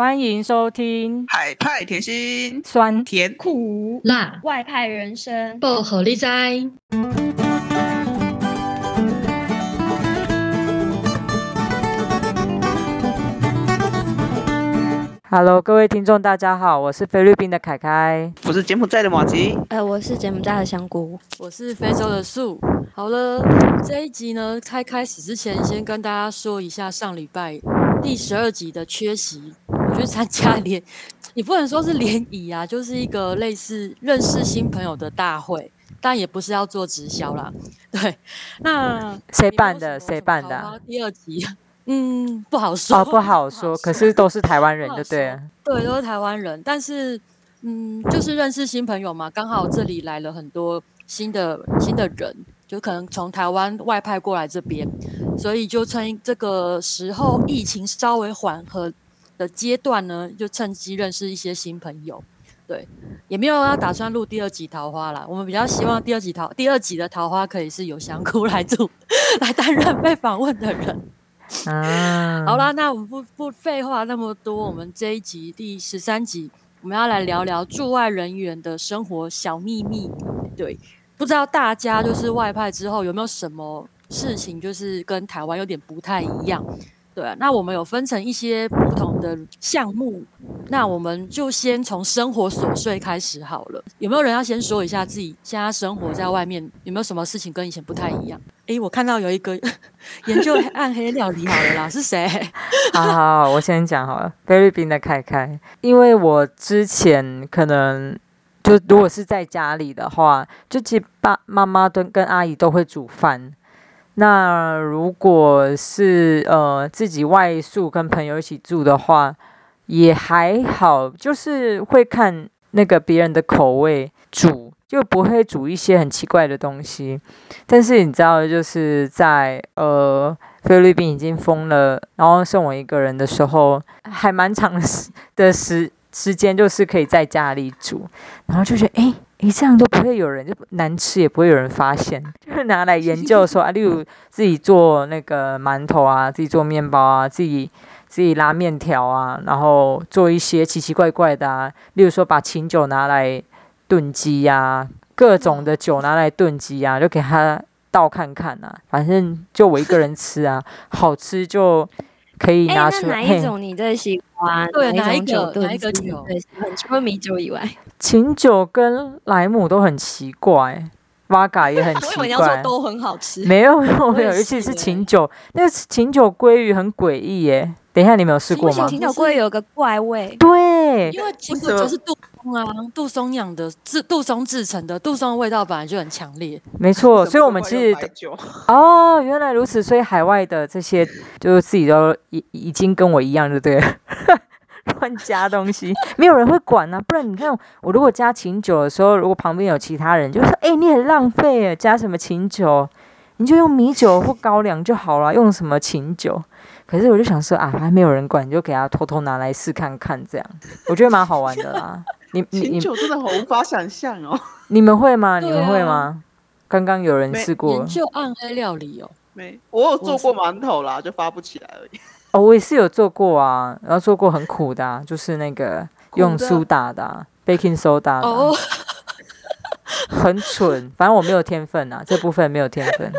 欢迎收听海派甜心，酸甜苦辣外派人生，薄荷理哉。Hello，各位听众，大家好，我是菲律宾的凯凯，我是柬埔寨的马吉，呃，我是柬埔寨的香菇，我是非洲的树。好了，这一集呢，开开始之前，先跟大家说一下上礼拜第十二集的缺席。我去参加联，你不能说是联谊啊，就是一个类似认识新朋友的大会，但也不是要做直销啦。对，那谁办的？谁办的、啊？第二集，嗯，不好说。哦，不好说。可是都是台湾人，就对了。对，都是台湾人，但是，嗯，就是认识新朋友嘛。刚好这里来了很多新的新的人，就可能从台湾外派过来这边，所以就趁这个时候疫情稍微缓和的阶段呢，就趁机认识一些新朋友，对，也没有要打算录第二集桃花啦。我们比较希望第二集桃第二集的桃花可以是由香菇来做，来担任被访问的人。啊，好啦，那我们不不废话那么多，我们这一集第十三集，我们要来聊聊驻外人员的生活小秘密。对，不知道大家就是外派之后有没有什么事情，就是跟台湾有点不太一样。对啊，那我们有分成一些不同的项目，那我们就先从生活琐碎开始好了。有没有人要先说一下自己现在生活在外面有没有什么事情跟以前不太一样？诶，我看到有一个 研究暗黑料理好了啦，是谁？好好好，我先讲好了。菲律宾的凯凯，因为我之前可能就如果是在家里的话，就其实爸妈妈跟跟阿姨都会煮饭。那如果是呃自己外宿跟朋友一起住的话，也还好，就是会看那个别人的口味煮，就不会煮一些很奇怪的东西。但是你知道，就是在呃菲律宾已经封了，然后剩我一个人的时候，还蛮长时的时时间，就是可以在家里煮，然后就觉得诶。诶，这样都不会有人，就难吃也不会有人发现，就是拿来研究说啊，例如自己做那个馒头啊，自己做面包啊，自己自己拉面条啊，然后做一些奇奇怪怪的啊，例如说把琴酒拿来炖鸡呀，各种的酒拿来炖鸡呀，就给他倒看看啊，反正就我一个人吃啊，好吃就可以拿出来。哪一种你最喜欢？对，哪一个哪一个酒？除了米酒以外。琴酒跟莱姆都很奇怪，瓦嘎也很 奇怪。我说都很好吃。没有没有没有，尤其是琴酒，那个琴酒鲑鱼很诡异耶。等一下，你没有试过吗？琴酒鲑鱼有个怪味。对，因为琴酒就是杜松啊，杜松养的，制杜松制成的，杜松的味道本来就很强烈。没错，所以我们其实哦，原来如此，所以海外的这些就是自己都已已经跟我一样，就对了。乱加东西，没有人会管啊。不然你看，我如果加琴酒的时候，如果旁边有其他人，就说：“哎、欸，你很浪费啊，加什么琴酒？你就用米酒或高粱就好了，用什么琴酒？”可是我就想说啊，还没有人管，你就给他偷偷拿来试看看，这样我觉得蛮好玩的啦。你你你酒真的好无法想象哦。你们会吗？你们会吗？刚刚有人试过研究暗黑料理哦。没，我有做过馒头啦，就发不起来而已。哦，我也是有做过啊，然后做过很苦的，啊，就是那个用苏打的，啊，baking soda 的，哦，很蠢，反正我没有天分啊，这部分没有天分。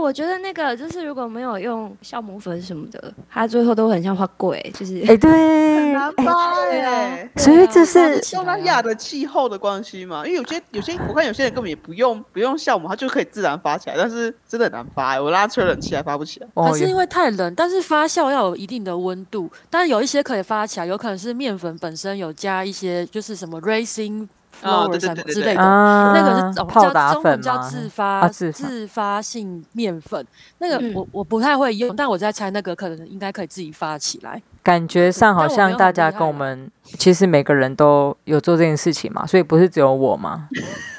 我觉得那个就是如果没有用酵母粉什么的，它最后都很像花贵，就是哎、欸、对，很难发哎、欸，所以这是东南亚的气候的关系嘛？因为有些有些我看有些人根本也不用不用酵母，它就可以自然发起来，但是真的很难发、欸，我拉吹冷气还发不起来，还是因为太冷。但是发酵要有一定的温度，但是有一些可以发起来，有可能是面粉本身有加一些就是什么 racing。哦，对对对对之类的，啊、那个是泡打粉叫自发、啊、自发自发性面粉。那个我我不太会用，但我在猜那个可能应该可以自己发起来。感觉上好像大家跟我们其实每个人都有做这件事情嘛，所以不是只有我嘛，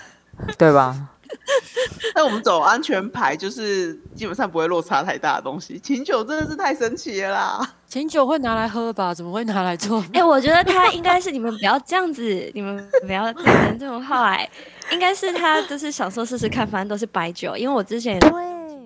对吧？那我们走安全牌，就是基本上不会落差太大的东西。琴酒真的是太神奇了啦！琴酒会拿来喝吧？怎么会拿来做？哎、欸，我觉得他应该是你们不要这样子，你们不要整成这种话。哎，应该是他就是想说试试看，反正都是白酒。因为我之前对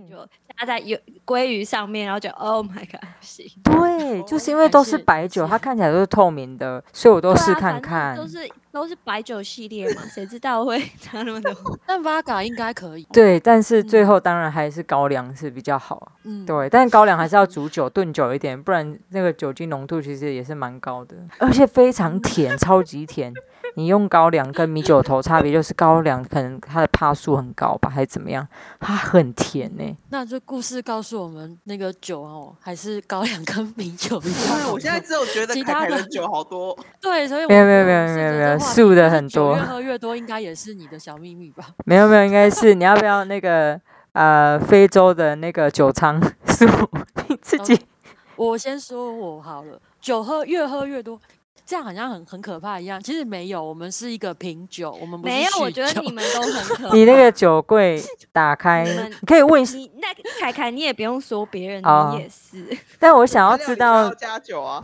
就大家在有鲑鱼上面，然后就 Oh my God，不 行。对，就是因为都是白酒，它看起来都是透明的，所以我都试看看。都是都是白酒系列嘛，谁知道会差那么多？但 Vodka 应该可以。对，但是最后当然还是高粱是比较好。嗯，对，但是高粱还是要煮久炖久一点，不然那个酒精浓度其实也是蛮高的，而且非常甜，超级甜。你用高粱跟米酒头差别就是高粱可能它的帕数很高吧，还是怎么样？它很甜呢、欸。那这故事告诉我们，那个酒哦，还是高粱跟米酒一样。我现在只有觉得其他的酒好多。对，所以没有没有没有没有没有素的很多。越喝越多，应该也是你的小秘密吧？没有没有，应该是你要不要那个呃非洲的那个酒仓素？你自己。我先说我好了，酒喝越喝越多。这样好像很很可怕一样，其实没有，我们是一个品酒，我们不是酒。没有，我觉得你们都很可怕。你那个酒柜打开，你，你可以问一下。你那凯凯，你也不用说别人，你也是。但我想要知道，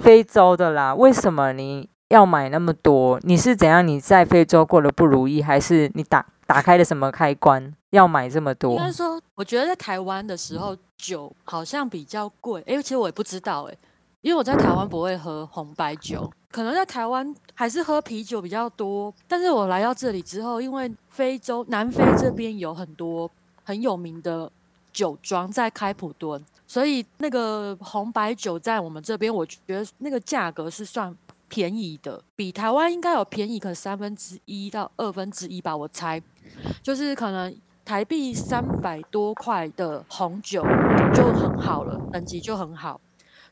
非洲的啦，为什么你要买那么多？你是怎样？你在非洲过得不如意，还是你打打开了什么开关要买这么多？应该说，我觉得在台湾的时候，酒好像比较贵。哎，其实我也不知道，哎。因为我在台湾不会喝红白酒，可能在台湾还是喝啤酒比较多。但是我来到这里之后，因为非洲南非这边有很多很有名的酒庄在开普敦，所以那个红白酒在我们这边，我觉得那个价格是算便宜的，比台湾应该有便宜，可能三分之一到二分之一吧，我猜，就是可能台币三百多块的红酒就很好了，等级就很好。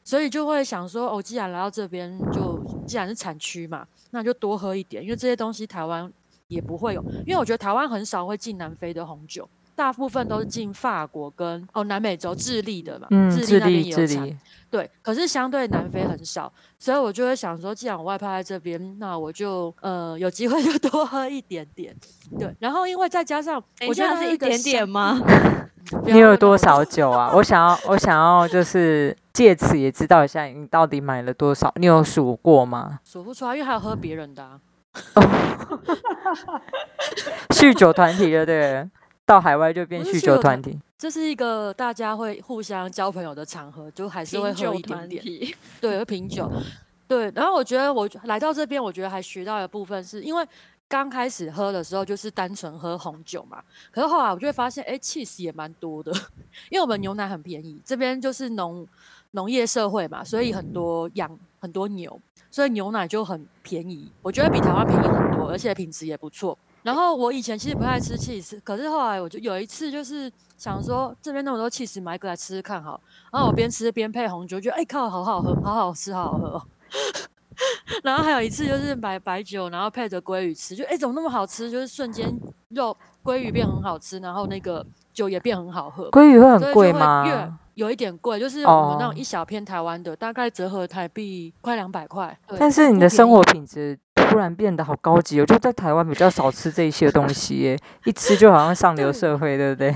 所以就会想说，哦，既然来到这边，就既然是产区嘛，那就多喝一点，因为这些东西台湾也不会有，因为我觉得台湾很少会进南非的红酒，大部分都是进法国跟哦南美洲智利的嘛，嗯，智利那边也有产，对，可是相对南非很少，所以我就会想说，既然我外派在这边，那我就呃有机会就多喝一点点，对，然后因为再加上，我觉得是一点点吗？你有多少酒啊？我想要，我想要就是。借此也知道一下你到底买了多少，你有数过吗？数不出来，因为还有喝别人的、啊。酗酒团体对不对？到海外就变酗酒团体。这是一个大家会互相交朋友的场合，就还是会喝一点点。对，会品酒。对，然后我觉得我来到这边，我觉得还学到的部分是因为刚开始喝的时候就是单纯喝红酒嘛，可是后来我就会发现，哎，cheese 也蛮多的，因为我们牛奶很便宜，这边就是农。农业社会嘛，所以很多养很多牛，所以牛奶就很便宜。我觉得比台湾便宜很多，而且品质也不错。然后我以前其实不太吃起司，可是后来我就有一次就是想说，这边那么多起司，买一个来吃吃看好。然后我边吃边配红酒，觉得哎靠，好好喝，好好吃，好好喝哦。然后还有一次就是买白酒，然后配着鲑鱼吃，就哎怎么那么好吃？就是瞬间肉鲑鱼变很好吃，然后那个酒也变很好喝。鲑鱼会很贵吗？有一点贵，就是我们那种一小片台湾的，oh. 大概折合台币快两百块。但是你的生活品质突然变得好高级，哦就在台湾比较少吃这一些东西耶，一吃就好像上流社会，对，不对？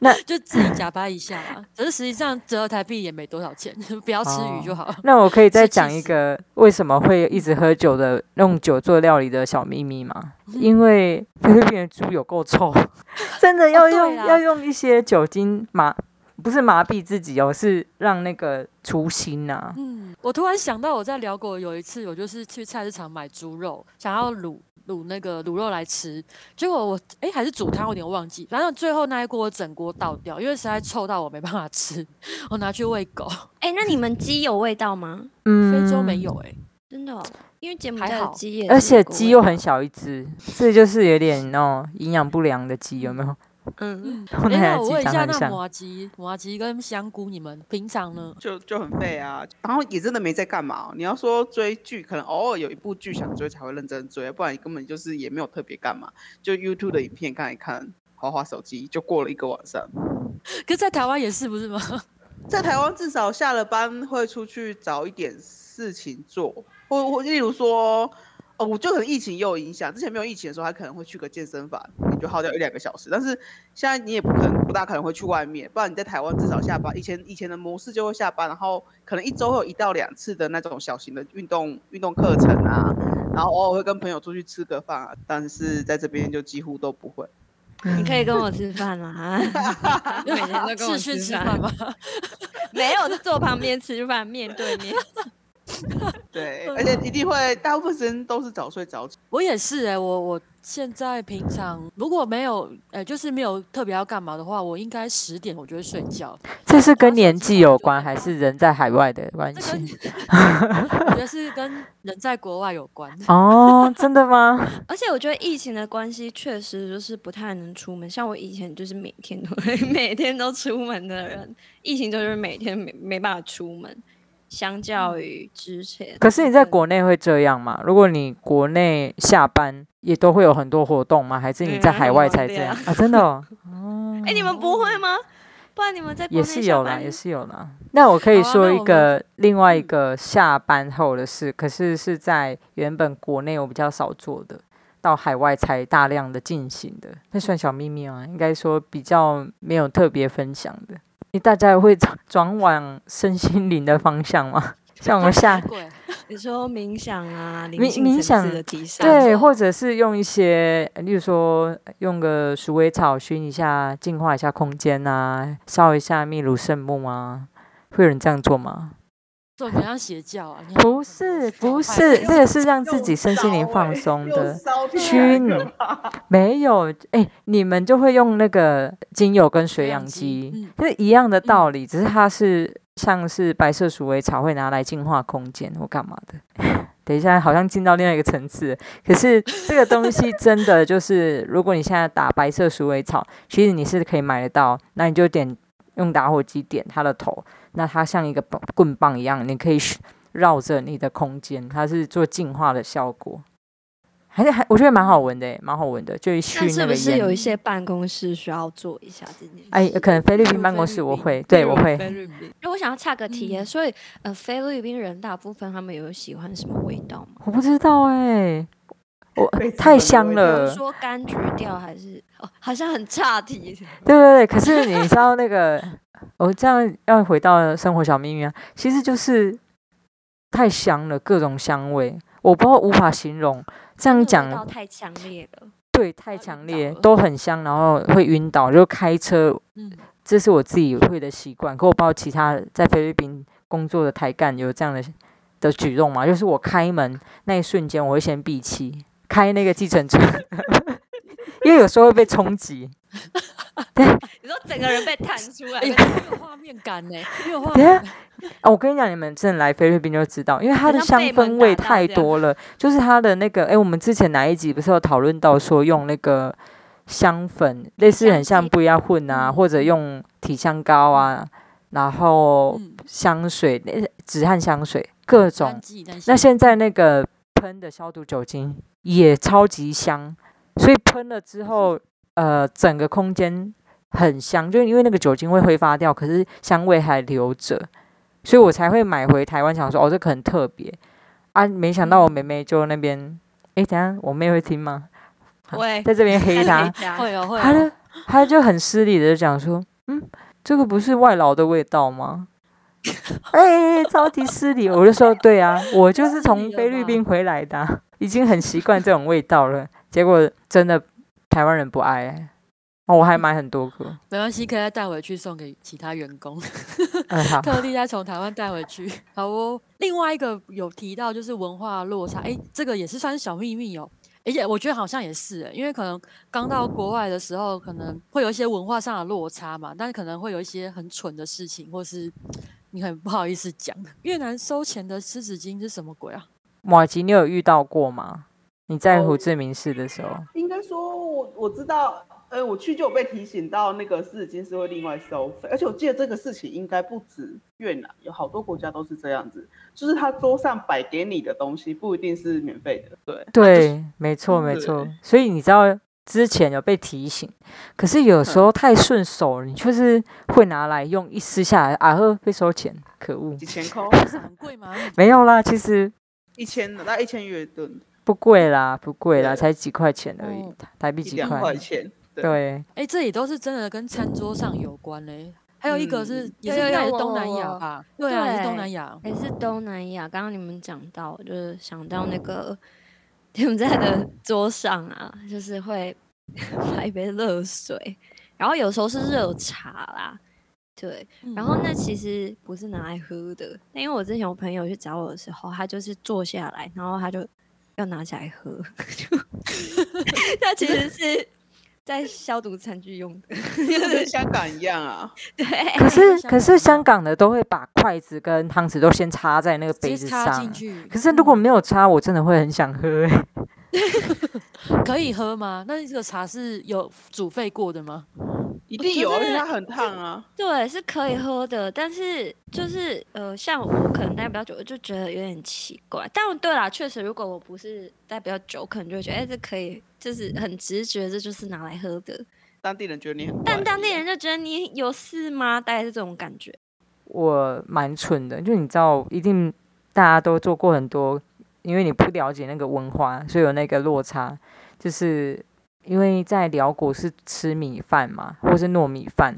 那就自己假巴一下啊！可是实际上折合台币也没多少钱，不要吃鱼就好。Oh. 那我可以再讲一个为什么会一直喝酒的用酒做料理的小秘密吗？因为菲律宾的猪有够臭，真的要用、哦、要用一些酒精麻，不是麻痹自己哦，是让那个初心呐、啊。嗯，我突然想到我在辽国有一次，我就是去菜市场买猪肉，想要卤。卤那个卤肉来吃，结果我哎还是煮汤，我有点忘记。反正最后那一锅我整锅倒掉，因为实在臭到我没办法吃，我拿去喂狗。哎，那你们鸡有味道吗？嗯，非洲没有哎、欸，真的、哦，因为柬埔寨的鸡也，而且鸡又很小一只，这就是有点那种营养不良的鸡，有没有？嗯，那我问一下，那麻吉、麻吉跟香菇，你们平常呢？就就很废啊，然后也真的没在干嘛。你要说追剧，可能偶尔有一部剧想追才会认真追，不然你根本就是也没有特别干嘛，就 YouTube 的影片看一看，滑滑手机，就过了一个晚上。可是在台湾也是不是吗？在台湾至少下了班会出去找一点事情做，或或例如说。哦，我就可能疫情也有影响。之前没有疫情的时候，他可能会去个健身房，你就耗掉一两个小时。但是现在你也不可能，不大可能会去外面。不然你在台湾至少下班，以前以前的模式就会下班，然后可能一周会有一到两次的那种小型的运动运动课程啊，然后偶尔会跟朋友出去吃个饭啊。但是在这边就几乎都不会。你可以跟我吃饭吗？每天都跟我吃饭吗？没有，是坐旁边吃饭，面对面。对，而且一定会，大部分时间都是早睡早起。我也是哎、欸，我我现在平常如果没有，呃、欸，就是没有特别要干嘛的话，我应该十点我就会睡觉。这是跟年纪有关，还是人在海外的关系？我觉得是跟人在国外有关。哦，真的吗？而且我觉得疫情的关系，确实就是不太能出门。像我以前就是每天都会每天都出门的人，疫情就是每天没没办法出门。相较于之前，可是你在国内会这样吗？如果你国内下班也都会有很多活动吗？还是你在海外才这样 啊？真的哦，哎，你们不会吗？不然你们在国内也是有啦，也是有啦。那我可以说一个另外一个下班后的事，可是是在原本国内我比较少做的，到海外才大量的进行的，那算小秘密吗？应该说比较没有特别分享的。你大家会转转往身心灵的方向吗？像我们下，你说冥想啊，冥冥想的提升，对，或者是用一些，例如说用个鼠尾草熏一下，净化一下空间啊，烧一下秘鲁圣木啊，会有人这样做吗？做好像邪教啊？不是，不是，这个是让自己身心灵放松的熏，没有，哎、欸，你们就会用那个精油跟水氧机，是一样的道理，只是它是像是白色鼠尾草会拿来净化空间或干嘛的。等一下，好像进到另外一个层次，可是这个东西真的就是，如果你现在打白色鼠尾草，其实你是可以买得到，那你就点用打火机点它的头。那它像一个棍棒一样，你可以绕着你的空间，它是做净化的效果，还是还我觉得蛮好闻的，蛮好闻的，就一熏那个烟。是不是有一些办公室需要做一下这件事？哎，可能菲律宾办公室我会，对我会。菲律宾，因为我想要岔个题，嗯、所以呃，菲律宾人大部分他们有喜欢什么味道吗？我不知道哎，我 太香了。说柑橘调还是哦，好像很岔题。对对对，可是你知道那个。我、哦、这样要回到生活小秘密啊，其实就是太香了，各种香味，我不知道无法形容。这样讲太强烈了，对，太强烈，都很香，然后会晕倒。就开车，嗯，这是我自己会的习惯。可我不知道其他在菲律宾工作的台干有这样的的举动吗？就是我开门那一瞬间，我会先闭气，开那个计程车，因为有时候会被冲击。对，你说整个人被弹出来，有画面感呢，有画面。我跟你讲，你们真的来菲律宾就知道，因为它的香氛味太多了。就是它的那个，哎，我们之前哪一集不是有讨论到说用那个香粉，类似很像不要混啊，或者用体香膏啊，然后香水、止汗香水各种。那现在那个喷的消毒酒精也超级香，所以喷了之后。呃，整个空间很香，就因为那个酒精会挥发掉，可是香味还留着，所以我才会买回台湾，想说哦，这个很特别啊。没想到我妹妹就那边，哎，等下我妹会听吗？会，在这边黑她，会有会有。她就她就很失礼的讲说，嗯，这个不是外劳的味道吗？哎，超级失礼，我就说对啊，我就是从菲律宾回来的，已经很习惯这种味道了。结果真的。台湾人不爱、欸，哦，我还买很多个，没关系，可以再带回去送给其他员工。特地再从台湾带回去。好哦，另外一个有提到就是文化落差，哎，这个也是算是小秘密哦。而且我觉得好像也是，因为可能刚到国外的时候，可能会有一些文化上的落差嘛，但是可能会有一些很蠢的事情，或是你很不好意思讲。越南收钱的湿纸巾是什么鬼啊？马吉，你有遇到过吗？你在胡志明市的时候，应该说我我知道，呃，我去就有被提醒到那个湿纸巾是会另外收费，而且我记得这个事情应该不止越南，有好多国家都是这样子，就是他桌上摆给你的东西不一定是免费的，对对，没错没错，所以你知道之前有被提醒，可是有时候太顺手了，你就是会拿来用，一撕下来啊呵被收钱，可恶，几千块，是很贵吗？没有啦，其实一千的，大概一千元的。不贵啦，不贵啦，才几块钱而已，哦、台币几块。块钱。对。哎、欸，这里都是真的跟餐桌上有关嘞。还有一个是，嗯、也是在东南亚吧？对啊，也是东南亚。也是东南亚。刚刚你们讲到，就是想到那个，你们在的桌上啊，就是会 买一杯热水，然后有时候是热茶啦。对，然后那其实不是拿来喝的，那因为我之前我朋友去找我的时候，他就是坐下来，然后他就要拿起来喝，他其实是在消毒餐具用的，跟香港一样啊。对，可是可是香港的都会把筷子跟汤匙都先插在那个杯子上，可是如果没有插，我真的会很想喝哎。可以喝吗？那这个茶是有煮沸过的吗？一定有，而且它很烫啊。对，是可以喝的，但是就是呃，像我可能待比较久，我就觉得有点奇怪。但对啦，确实，如果我不是待比较久，可能就会觉得，哎、欸，这可以，就是很直觉，这就是拿来喝的。当地人觉得你很，但当地人就觉得你有事吗？大概是这种感觉。我蛮蠢的，就你知道，一定大家都做过很多，因为你不了解那个文化，所以有那个落差，就是。因为在辽国是吃米饭嘛，或是糯米饭，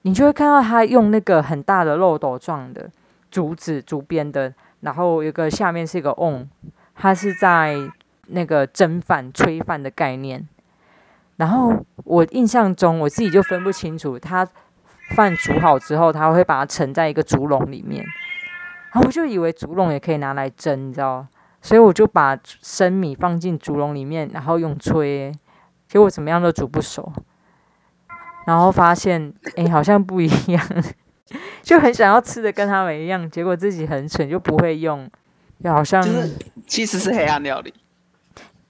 你就会看到他用那个很大的漏斗状的竹子竹编的，然后有个下面是一个瓮，它是在那个蒸饭、炊饭的概念。然后我印象中，我自己就分不清楚，他饭煮好之后，他会把它盛在一个竹笼里面，然后我就以为竹笼也可以拿来蒸，你知道，所以我就把生米放进竹笼里面，然后用炊。结果怎么样都煮不熟，然后发现哎、好像不一样，就很想要吃的跟他们一样，结果自己很蠢就不会用，就好像、其实是黑暗料理。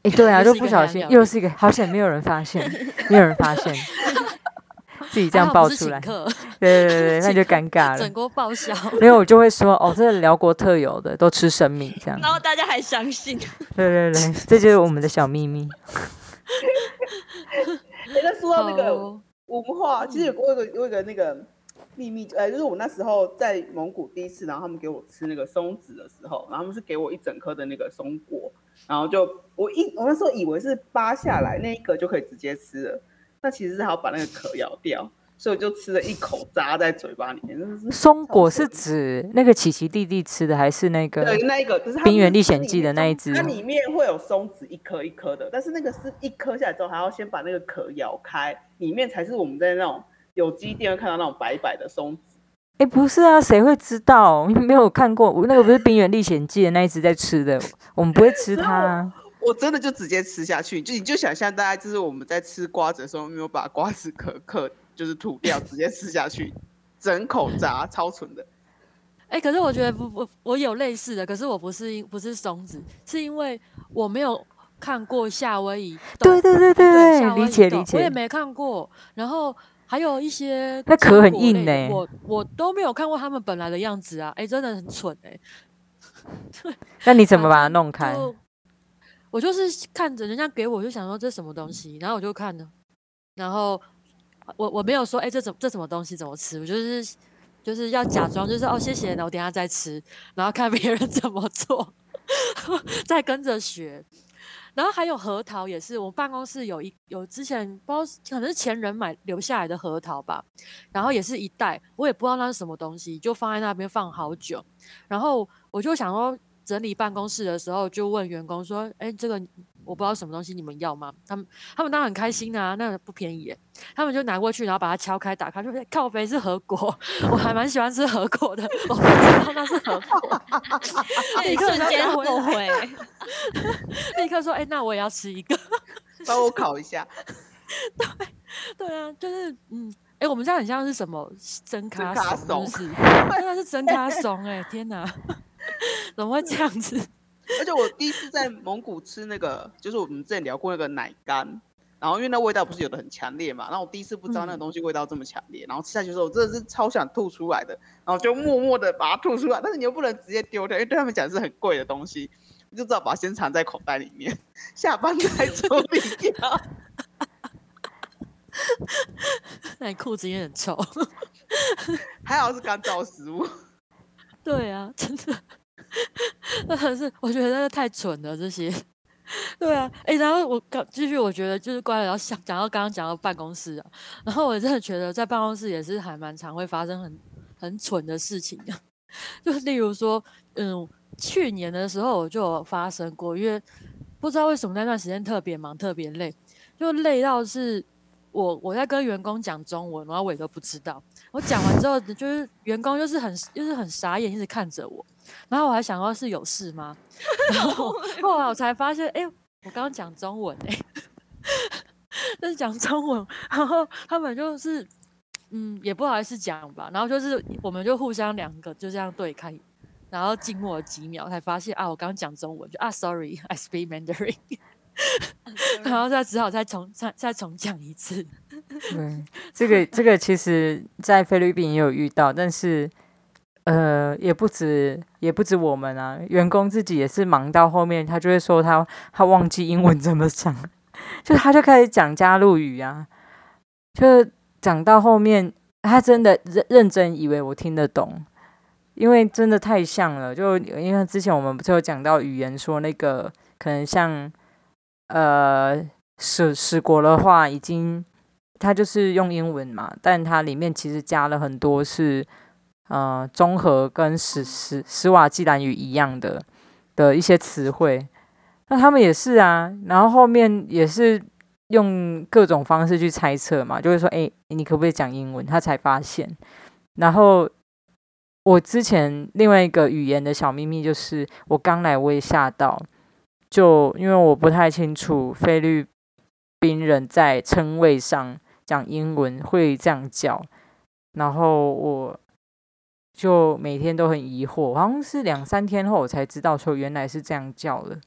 哎、欸，对啊，就不小心又是一个，好险没有人发现，没有人发现，自己这样爆出来，对对对对，那就尴尬了，整锅报销。没有我就会说哦，这是辽国特有的，都吃生米这样，然后大家还相信，对对对，这就是我们的小秘密。哎，那说到那个文化，其实有过一个有一个那个秘密，呃，就是我那时候在蒙古第一次，然后他们给我吃那个松子的时候，然后他们是给我一整颗的那个松果，然后就我一我那时候以为是扒下来那一个就可以直接吃了，那其实是还要把那个壳咬掉。所以我就吃了一口，扎在嘴巴里面。松果是指那个奇奇弟弟吃的，还是那个？对，那一个，就是《冰原历险记》的那一只。它里面会有松子一颗一颗的，但是那个是一颗下来之后，还要先把那个壳咬开，里面才是我们在那种有机店会看到那种白白的松子。哎、欸，不是啊，谁会知道？没有看过，我那个不是《冰原历险记》的那一只在吃的，我们不会吃它、啊。我真的就直接吃下去，就你就想象大家就是我们在吃瓜子的时候，没有把瓜子壳壳。就是吐掉，直接吃下去，整口炸，超纯的。哎、欸，可是我觉得不不，我有类似的，可是我不是因不是松子，是因为我没有看过夏威夷。对对对对对，理解理解。我也没看过，然后还有一些那壳很硬呢、欸，我我都没有看过他们本来的样子啊！哎、欸，真的很蠢哎、欸。那你怎么把它弄开？就我就是看着人家给我，就想说这是什么东西，然后我就看了，然后。我我没有说，哎、欸，这怎这什么东西怎么吃？我就是就是要假装，就是哦，谢谢，然后等下再吃，然后看别人 怎么做，再跟着学。然后还有核桃，也是我办公室有一有之前不知道可能是前人买留下来的核桃吧，然后也是一袋，我也不知道那是什么东西，就放在那边放好久。然后我就想说，整理办公室的时候，就问员工说，哎、这个。我不知道什么东西，你们要吗？他们他们当然很开心啊，那个不便宜耶。他们就拿过去，然后把它敲开打开，就靠北是核果，我还蛮喜欢吃核果的。我不知道那是核果，立刻瞬间后悔，立刻说：“哎、欸，那我也要吃一个，帮我烤一下。”对对啊，就是嗯，哎、欸，我们家很像是什么真咖松，是真的是真咖松哎，天哪，怎么会这样子？而且我第一次在蒙古吃那个，就是我们之前聊过那个奶干，然后因为那味道不是有的很强烈嘛，然后我第一次不知道那个东西味道这么强烈，然后吃下去的时候我真的是超想吐出来的，然后就默默的把它吐出来，但是你又不能直接丢掉，因为对他们讲是很贵的东西，你就知道把它先藏在口袋里面，下班再处理掉。那你裤子也很臭，还好是干燥食物。对啊，真的。那可是我觉得那个太蠢了，这些。对啊，哎、然后我刚继续，我觉得就是关于要想讲到刚刚讲到办公室啊，然后我真的觉得在办公室也是还蛮常会发生很很蠢的事情的，就例如说，嗯，去年的时候我就有发生过，因为不知道为什么那段时间特别忙，特别累，就累到是我我在跟员工讲中文，然后我也都不知道。我讲完之后，就是员工就是很就是很傻眼，一直看着我。然后我还想到是有事吗？然后 后来我才发现，哎、欸，我刚刚讲中文哎、欸，但 是讲中文，然后他们就是嗯，也不好意思讲吧。然后就是我们就互相两个就这样对看，然后静默了几秒，才发现啊，我刚刚讲中文，就啊，sorry，I speak Mandarin。然后再只好再重再再重讲一次。对，这个这个其实在菲律宾也有遇到，但是。呃，也不止，也不止我们啊，员工自己也是忙到后面，他就会说他他忘记英文怎么讲，就他就开始讲加入语啊，就讲到后面，他真的认认真以为我听得懂，因为真的太像了，就因为之前我们不是有讲到语言，说那个可能像呃史史国的话，已经他就是用英文嘛，但它里面其实加了很多是。呃，综合跟史史史瓦济兰语一样的的一些词汇，那他们也是啊。然后后面也是用各种方式去猜测嘛，就会说，哎，你可不可以讲英文？他才发现。然后我之前另外一个语言的小秘密就是，我刚来我也吓到，就因为我不太清楚菲律宾人在称谓上讲英文会这样叫，然后我。就每天都很疑惑，好像是两三天后我才知道说原来是这样叫的，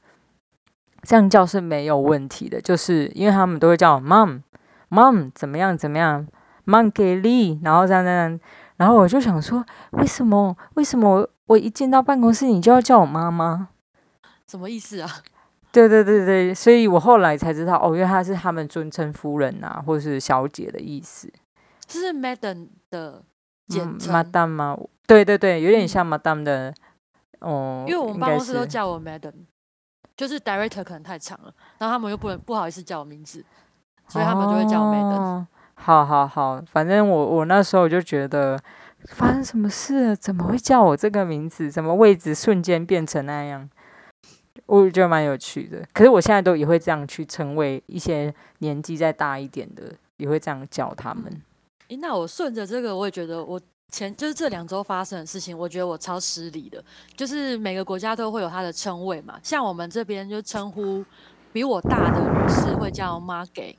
这样叫是没有问题的，就是因为他们都会叫 mom，mom 怎么样怎么样，mom 给力，然后这样这样，然后我就想说，为什么为什么我一进到办公室你就要叫我妈妈？什么意思啊？对对对对，所以我后来才知道哦，因为他是他们尊称夫人啊，或是小姐的意思，就是 madam 的简称、嗯、madam 吗？对对对，有点像 Madam 的，哦、嗯，因为我们办公室都叫我 Madam，就是 Director 可能太长了，然后他们又不能不好意思叫我名字，所以他们就会叫我 Madam。哦、好好好，反正我我那时候就觉得发生什么事了，怎么会叫我这个名字？怎么位置瞬间变成那样？我觉得蛮有趣的。可是我现在都也会这样去称谓一些年纪再大一点的，也会这样叫他们。诶，那我顺着这个，我也觉得我。前就是这两周发生的事情，我觉得我超失礼的。就是每个国家都会有它的称谓嘛，像我们这边就称呼比我大的女士会叫妈给，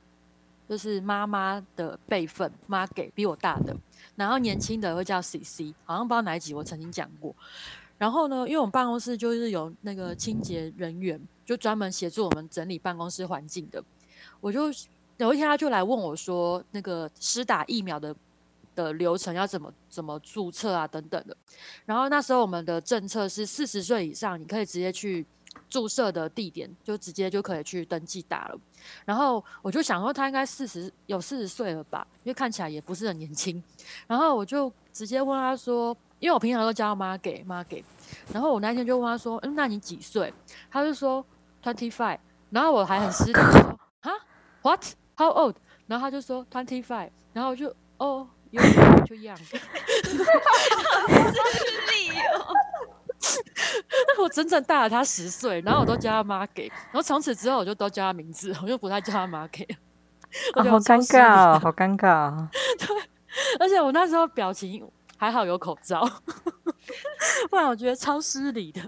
就是妈妈的辈分，妈给比我大的。然后年轻的会叫 CC，好像不知道哪一集我曾经讲过。然后呢，因为我们办公室就是有那个清洁人员，就专门协助我们整理办公室环境的。我就有一天他就来问我说，那个施打疫苗的。的流程要怎么怎么注册啊等等的，然后那时候我们的政策是四十岁以上，你可以直接去注射的地点，就直接就可以去登记打了。然后我就想说他应该四十有四十岁了吧，因为看起来也不是很年轻。然后我就直接问他说，因为我平常都叫妈给妈给，然后我那天就问他说，嗯，那你几岁？他就说 twenty five，然后我还很失礼说，哈，what how old？然后他就说 twenty five，然后我就哦。就一样，我整整大了他十岁，然后我都叫他妈给，然后从此之后我就都叫他名字，我就不再叫他妈给了。好尴尬，好尴尬。对，而且我那时候表情还好有口罩，不然我觉得超失礼的。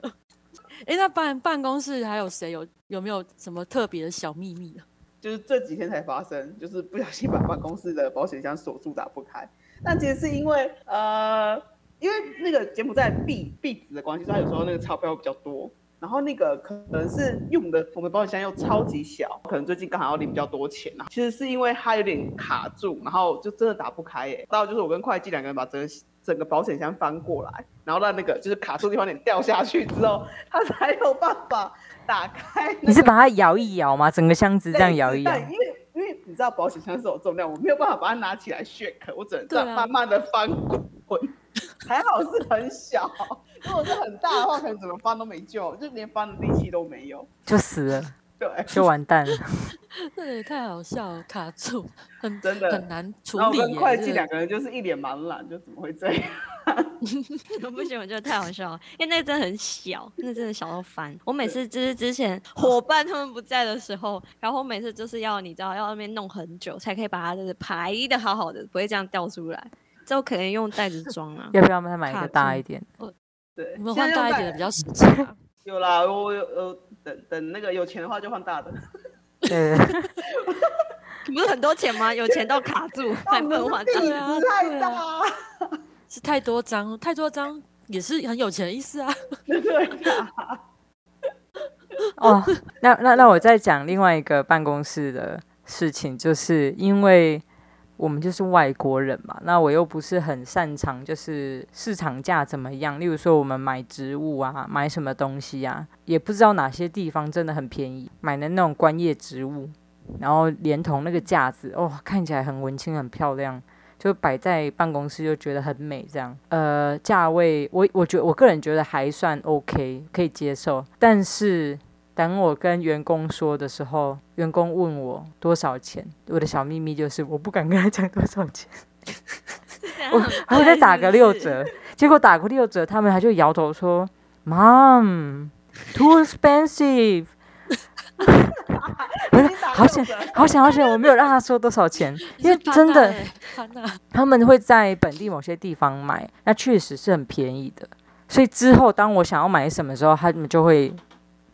哎、那办办公室还有谁有有没有什么特别的小秘密啊？就是这几天才发生，就是不小心把办公室的保险箱锁住，打不开。但其实是因为呃，因为那个柬埔寨币币值的关系，所以它有时候那个钞票比较多。然后那个可能是用的我们保险箱又超级小，可能最近刚好要领比较多钱啊。其实是因为它有点卡住，然后就真的打不开耶。到就是我跟会计两个人把整个整个保险箱翻过来，然后让那个就是卡住的地方点掉下去之后，它才有办法。打开，你是把它摇一摇吗？整个箱子这样摇一摇？因为因为你知道保险箱是有重量，我没有办法把它拿起来 shake，我只能这样慢慢的翻滚。还好是很小，如果是很大的话，可能怎么翻都没救，就连翻的力气都没有，就死了。对，就完蛋了。这也太好笑了，卡住，很真的很难处理。然后跟会计两个人就是一脸茫然，就怎么会这样？不行，我觉得太好笑了，因为那个真的很小，那、真的小到烦。我每次就是之前伙伴他们不在的时候，然后我每次就是要你知道要那边弄很久，才可以把它就是排的好好的，不会这样掉出来。之后可能用袋子装啊。要不要再买一个大一点？对，我们换大一点的比较实际。有啦，我有呃，等等那个有钱的话就换大的。对。不是很多钱吗？有钱到卡住，还不能还大。对啊，太大，是太多张，太多张也是很有钱的意思啊。对啊。哦，那那那我再讲另外一个办公室的事情，就是因为我们就是外国人嘛，那我又不是很擅长，就是市场价怎么样。例如说，我们买植物啊，买什么东西啊，也不知道哪些地方真的很便宜，买的那种观叶植物。然后连同那个架子，哦，看起来很文青，很漂亮，就摆在办公室就觉得很美。这样，呃，价位我我觉得我个人觉得还算 OK，可以接受。但是等我跟员工说的时候，员工问我多少钱，我的小秘密就是我不敢跟他讲多少钱，我还会再打个六折。结果打个六折，他们还就摇头说，Mom，too expensive。不是，好险，好险，好险！我没有让他说多少钱，因为真的，他们会在本地某些地方买，那确实是很便宜的。所以之后当我想要买什么时候，他们就会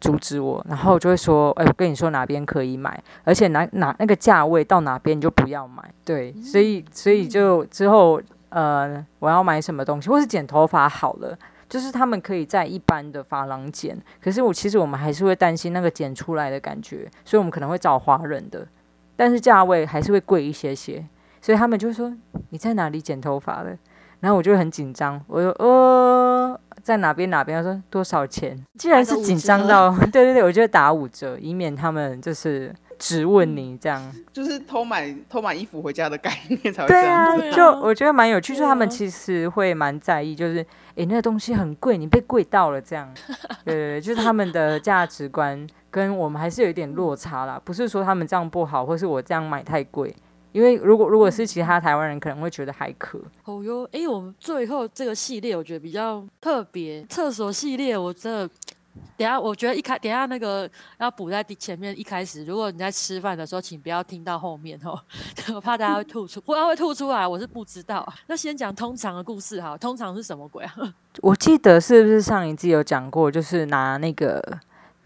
阻止我，然后就会说：“哎，我跟你说哪边可以买，而且哪哪那个价位到哪边你就不要买。”对，所以所以就之后呃，我要买什么东西，或是剪头发好了。就是他们可以在一般的发廊剪，可是我其实我们还是会担心那个剪出来的感觉，所以我们可能会找华人的，但是价位还是会贵一些些，所以他们就说你在哪里剪头发的？然后我就很紧张，我说呃在哪边哪边？他说多少钱？既然是紧张到，对对对，我就打五折，以免他们就是。质问你这样，就是偷买偷买衣服回家的概念才会这样子。对啊，就我觉得蛮有趣，就是他们其实会蛮在意，就是哎，那个东西很贵，你被贵到了这样。对对对，就是他们的价值观跟我们还是有一点落差啦。不是说他们这样不好，或是我这样买太贵。因为如果如果是其他台湾人，可能会觉得还可。哦哟，哎，我们最后这个系列我觉得比较特别，厕所系列我真的。等下，我觉得一开，等下那个要补在前面一开始。如果你在吃饭的时候，请不要听到后面哦，我怕大家会吐出，不然会吐出来，我是不知道。那先讲通常的故事哈，通常是什么鬼啊？我记得是不是上一季有讲过，就是拿那个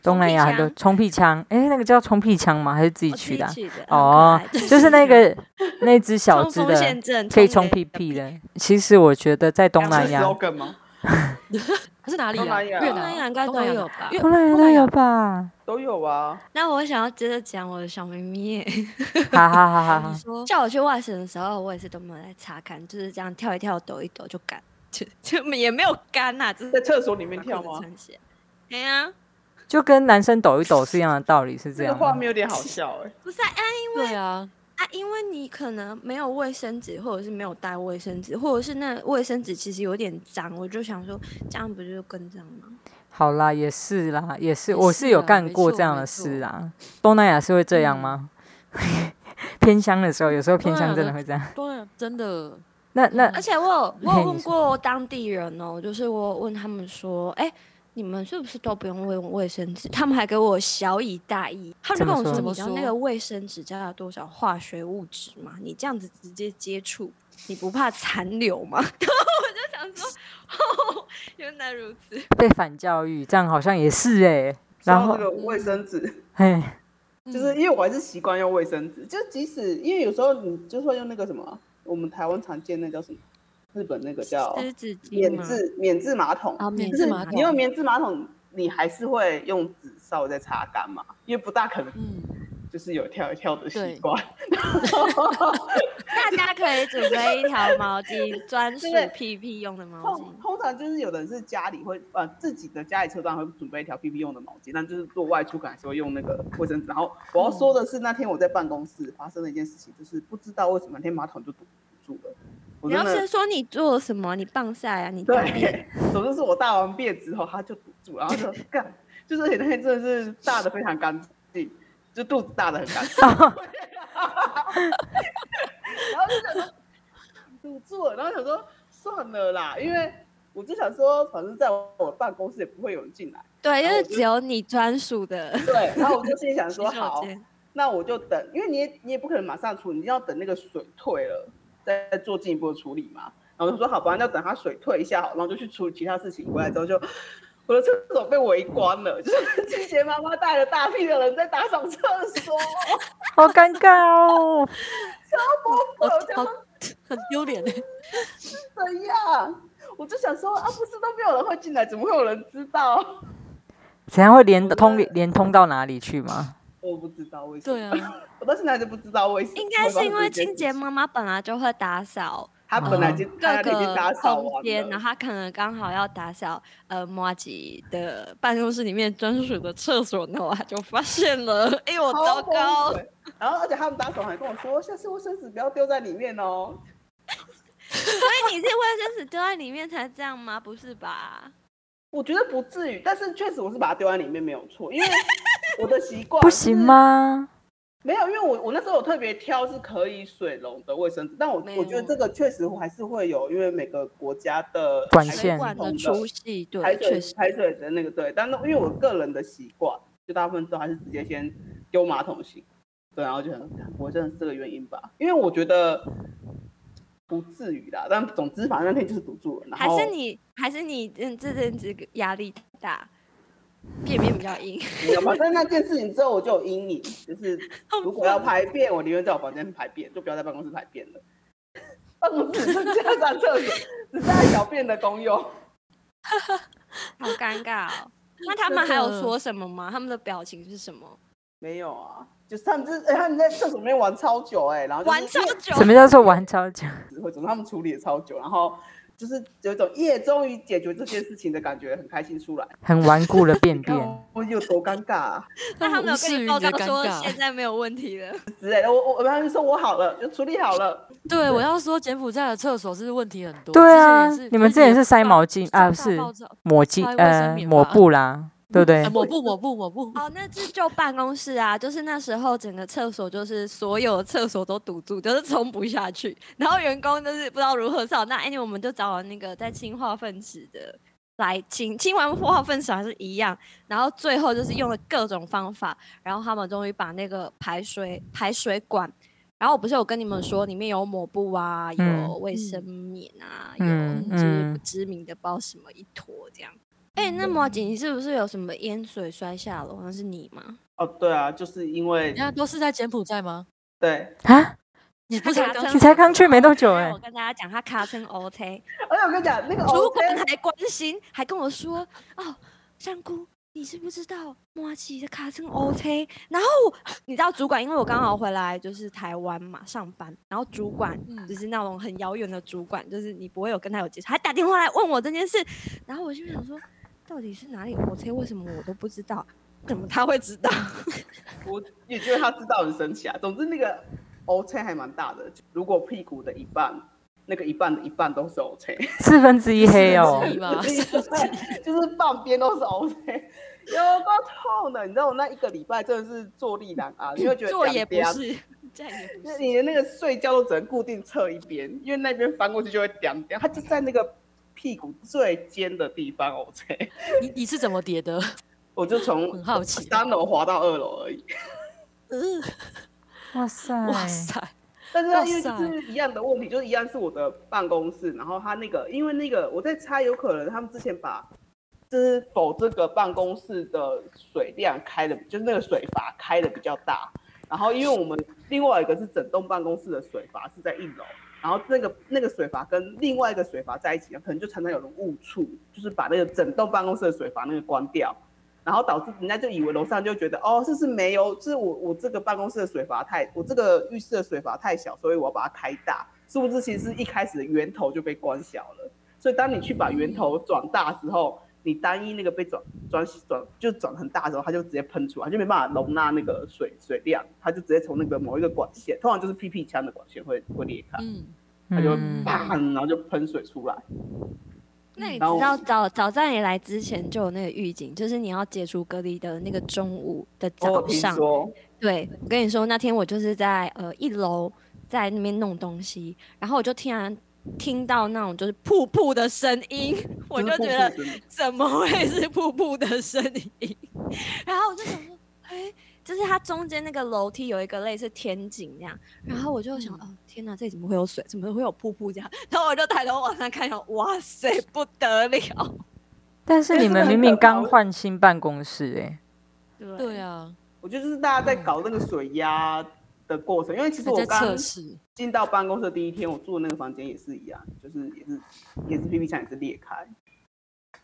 东南亚的冲屁枪，哎，那个叫冲屁枪吗？还是自己取的？哦，就是那个那只小只的，可以冲屁屁的。其实我觉得在东南亚。它是哪里啊？越南应该都有吧？东南亚都有吧？都有啊。那我想要接着讲我的小秘密。哈哈哈！哈叫我去外省的时候，我也是都没有来查看，就是这样跳一跳、抖一抖就干，就就也没有干呐，只是在厕所里面跳吗？对呀，就跟男生抖一抖是一样的道理，是这样。这个画面有点好笑哎。不是啊，因为啊。啊，因为你可能没有卫生纸，或者是没有带卫生纸，或者是那卫生纸其实有点脏，我就想说，这样不就更脏吗？好啦，也是啦，也是，我是有干过这样的事啊。东南亚是会这样吗？嗯、偏乡的时候，有时候偏乡真的会这样。对，真的。那那，而且我有我有问过当地人哦，就是我问他们说，哎。你们是不是都不用卫卫生纸？他们还给我小以大义，他们跟我说：“你知道那个卫生纸加了多少化学物质吗？你这样子直接接触，你不怕残留吗？” 然后我就想说：“哦，原来如此。”被反教育，这样好像也是哎、欸。然后那个卫生纸，嘿，就是因为我还是习惯用卫生纸，就即使因为有时候你就说用那个什么，我们台湾常见那叫什么？日本那个叫免治免治马桶，免治马桶，你用免治马桶，你还是会用纸稍微擦干嘛？因为不大可能，嗯就是有跳一跳的习惯。大家可以准备一条毛巾，专属屁屁用的毛巾。通常就是有的人是家里会呃自己的家里车上会准备一条屁屁用的毛巾，但就是做外出可能还是会用那个卫生纸。然后我要说的是，那天我在办公室发生了一件事情，就是不知道为什么那天马桶就堵住了。你要先说你做了什么？你棒赛啊？你对，总之是我大完便之后，他就堵住，然后就 干，就是那天真的是大的非常干净，就肚子大的很干净，然后就想说堵住了，然后想说算了啦，因为我就想说，反正在我办公室也不会有人进来。对，因为只有你专属的。对，然后我就心里想说，好，那我就等，因为你也你也不可能马上处理，你要等那个水退了再做进一步的处理嘛。然后我就说，好吧，那等它水退一下好，然后就去处理其他事情。回来之后就。我的厕所被围观了，就是 清洁妈妈带了大批的人在打扫厕所，好尴尬哦，超崩溃，好很丢脸哎，是怎样？我就想说啊，不是都没有人会进来，怎么会有人知道？怎样会连通连通到哪里去吗？我不知道为什么。对啊，我到现在都不知道为什么。应该是因为清洁妈妈本来就会打扫。她本来就各个空间，然后她可能刚好要打扫呃莫吉的办公室里面专属的厕所，然后她就发现了，哎我糟糕！然后而且他们打扫还跟我说，下次卫生纸不要丢在里面哦。所以你是卫生纸丢在里面才这样吗？不是吧？我觉得不至于，但是确实我是把它丢在里面没有错，因为我的习惯不行吗？没有，因为我我那时候有特别挑是可以水龙的卫生纸，但我我觉得这个确实还是会有，因为每个国家的管线的粗细，对，排水排水的那个对，但那因为我个人的习惯，就大部分都还是直接先丢马桶洗，对，然后就很，我真的是这个原因吧，因为我觉得不至于啦，但总之反正那天就是堵住了，还是你还是你嗯这阵子压力大。便便比较硬，反正那件事情之后我就有阴影，就是 如果要排便，我宁愿在我房间排便，就不要在办公室排便了。办公室是家长厕所，只是爱小便的功用。好尴尬哦。那他们还有说什么吗？他们的表情是什么？没有啊，就是他们就是哎，他们在厕所里面玩超久哎、欸，然后、就是、玩超久。什么叫做玩超久？会总他们处理的超久，然后。就是有一种耶，终于解决这件事情的感觉，很开心出来。很顽固的便便，我有多尴尬啊！那他没有跟你报告说现在没有问题了 之类的。我我我他们说我好了，就处理好了。对，对我要说柬埔寨的厕所是问题很多。对啊，你们之前是塞毛巾啊，不是抹巾呃抹布啦。对不对？抹布抹布抹布。哦，那是就办公室啊，就是那时候整个厕所就是所有的厕所都堵住，就是冲不下去。然后员工就是不知道如何扫，那 anyway 我们就找了那个在清化粪池的来清，清完化粪池还是一样。然后最后就是用了各种方法，然后他们终于把那个排水排水管，然后我不是有跟你们说里面有抹布啊，有卫生棉啊，嗯、有就是不知名的不知道什么一坨这样。哎、欸，那么紧，你是不是有什么淹水摔下楼？那是你吗？哦，对啊，就是因为，人家都是在柬埔寨吗？对啊，你不才刚你才刚去没多久哎、欸。我跟大家讲，他卡成 OK。而且我跟你讲，那个主管还关心，还跟我说：“哦，香菇，你知不知道莫吉的卡成 OK？” 然后你知道主管，因为我刚好回来就是台湾嘛上班，然后主管就是那种很遥远的主管，就是你不会有跟他有接触，还打电话来问我这件事，然后我就想说。到底是哪里 OK？为什么我都不知道？怎么他会知道？我也觉得他知道很神奇啊。总之那个 O 车还蛮大的，如果屁股的一半，那个一半的一半都是 OK，四分之一黑哦，就是半边都是 OK，有够痛的。你知道我那一个礼拜真的是坐立难安，因为觉得坐也不是，站也不是，你的那个睡觉都只能固定侧一边，因为那边翻过去就会掉掉。它就在那个。屁股最尖的地方，OK？你 你是怎么叠的？我就从很好奇，三楼滑到二楼而已。嗯，哇塞哇塞！但是因为就是一样的问题，就是一样是我的办公室，然后他那个，因为那个我在猜，有可能他们之前把就是否这个办公室的水量开的，就是那个水阀开的比较大，然后因为我们另外一个是整栋办公室的水阀是在一楼。然后那个那个水阀跟另外一个水阀在一起，可能就常常有人误触，就是把那个整栋办公室的水阀那个关掉，然后导致人家就以为楼上就觉得哦，这是没有，是我我这个办公室的水阀太，我这个浴室的水阀太小，所以我要把它开大，是不是？其实一开始的源头就被关小了，所以当你去把源头转大之后。你单一那个被转转转就转很大的时候，它就直接喷出来，就没办法容纳那个水水量，它就直接从那个某一个管线，通常就是 PP 枪的管线会会裂开，嗯，它就啪，然后就喷水出来。那你知道早早在你来之前就有那个预警，就是你要解除隔离的那个中午的早上。对，我跟你说，那天我就是在呃一楼在那边弄东西，然后我就突然听到那种就是瀑布的声音，我就觉得怎么会是瀑布的声音？然后我就想说，哎、欸，就是它中间那个楼梯有一个类似天井那样，然后我就想，哦，天哪，这里怎么会有水？怎么会有瀑布这样？然后我就抬头往上看，哇塞，不得了！但是你们明明刚换新办公室、欸，哎，对对啊，我觉得就是大家在搞那个水压的过程，因为其实我刚进到办公室的第一天，我住的那个房间也是一样，就是也是也是 PP 墙也是裂开。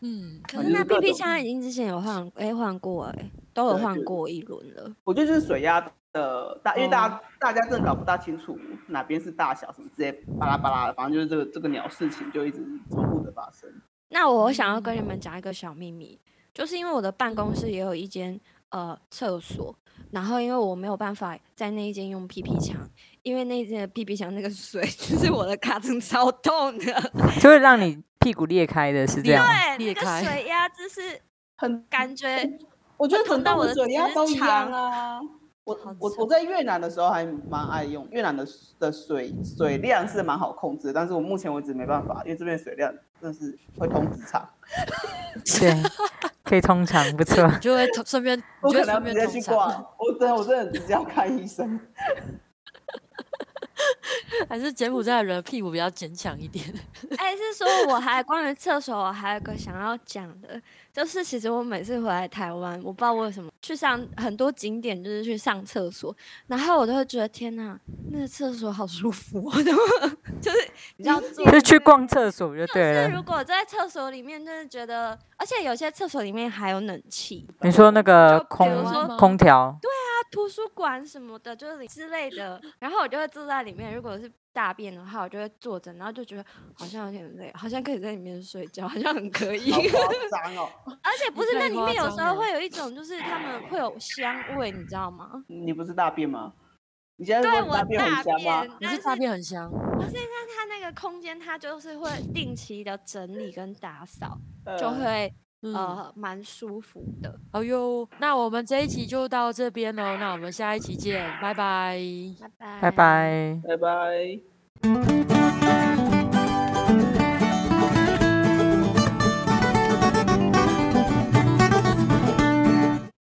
嗯，可是那 PP 墙已经之前有换，哎，换过，哎，都有换过一轮了。我觉得就是水压的大，因为大家、哦、大家真的搞不大清楚哪边是大小什么之类，巴拉巴拉的，反正就是这个这个鸟事情就一直重复的发生。那我想要跟你们讲一个小秘密，就是因为我的办公室也有一间呃厕所。然后因为我没有办法在那一间用 PP 墙，因为那一间的 PP 墙那个水 就是我的卡层超痛的，就会让你屁股裂开的，是这样。对，裂开。那个水压就是很感觉，我觉得整到我的水压都一样啊。我我我在越南的时候还蛮爱用越南的的水水量是蛮好控制，但是我目前为止没办法，因为这边水量真的是会通直肠。对。可以通常不错，就会顺便，我可能直接去挂，我真的我真的直接要看医生。还是柬埔寨的人屁股比较坚强一点。哎，是说我还关于厕所，我还有个想要讲的，就是其实我每次回来台湾，我不知道为什么去上很多景点，就是去上厕所，然后我都会觉得天哪，那个厕所好舒服，就是你知道，就是去逛厕所就对了。就是如果在厕所里面，就是觉得，而且有些厕所里面还有冷气。你说那个空空调？图书馆什么的，就是之类的。然后我就会坐在里面，如果是。大便的话，我就会坐着，然后就觉得好像有点累，好像可以在里面睡觉，好像很可以。好夸 张哦！而且不是那里面有时候会有一种，就是他们会有香味，你知道吗？你不是大便吗？你现在是大便很香吗？你是大便很香。不是，但它那个空间，它就是会定期的整理跟打扫，就会。嗯、呃，蛮舒服的。哎呦，那我们这一期就到这边喽，那我们下一期见，拜拜，拜拜，拜拜，拜拜。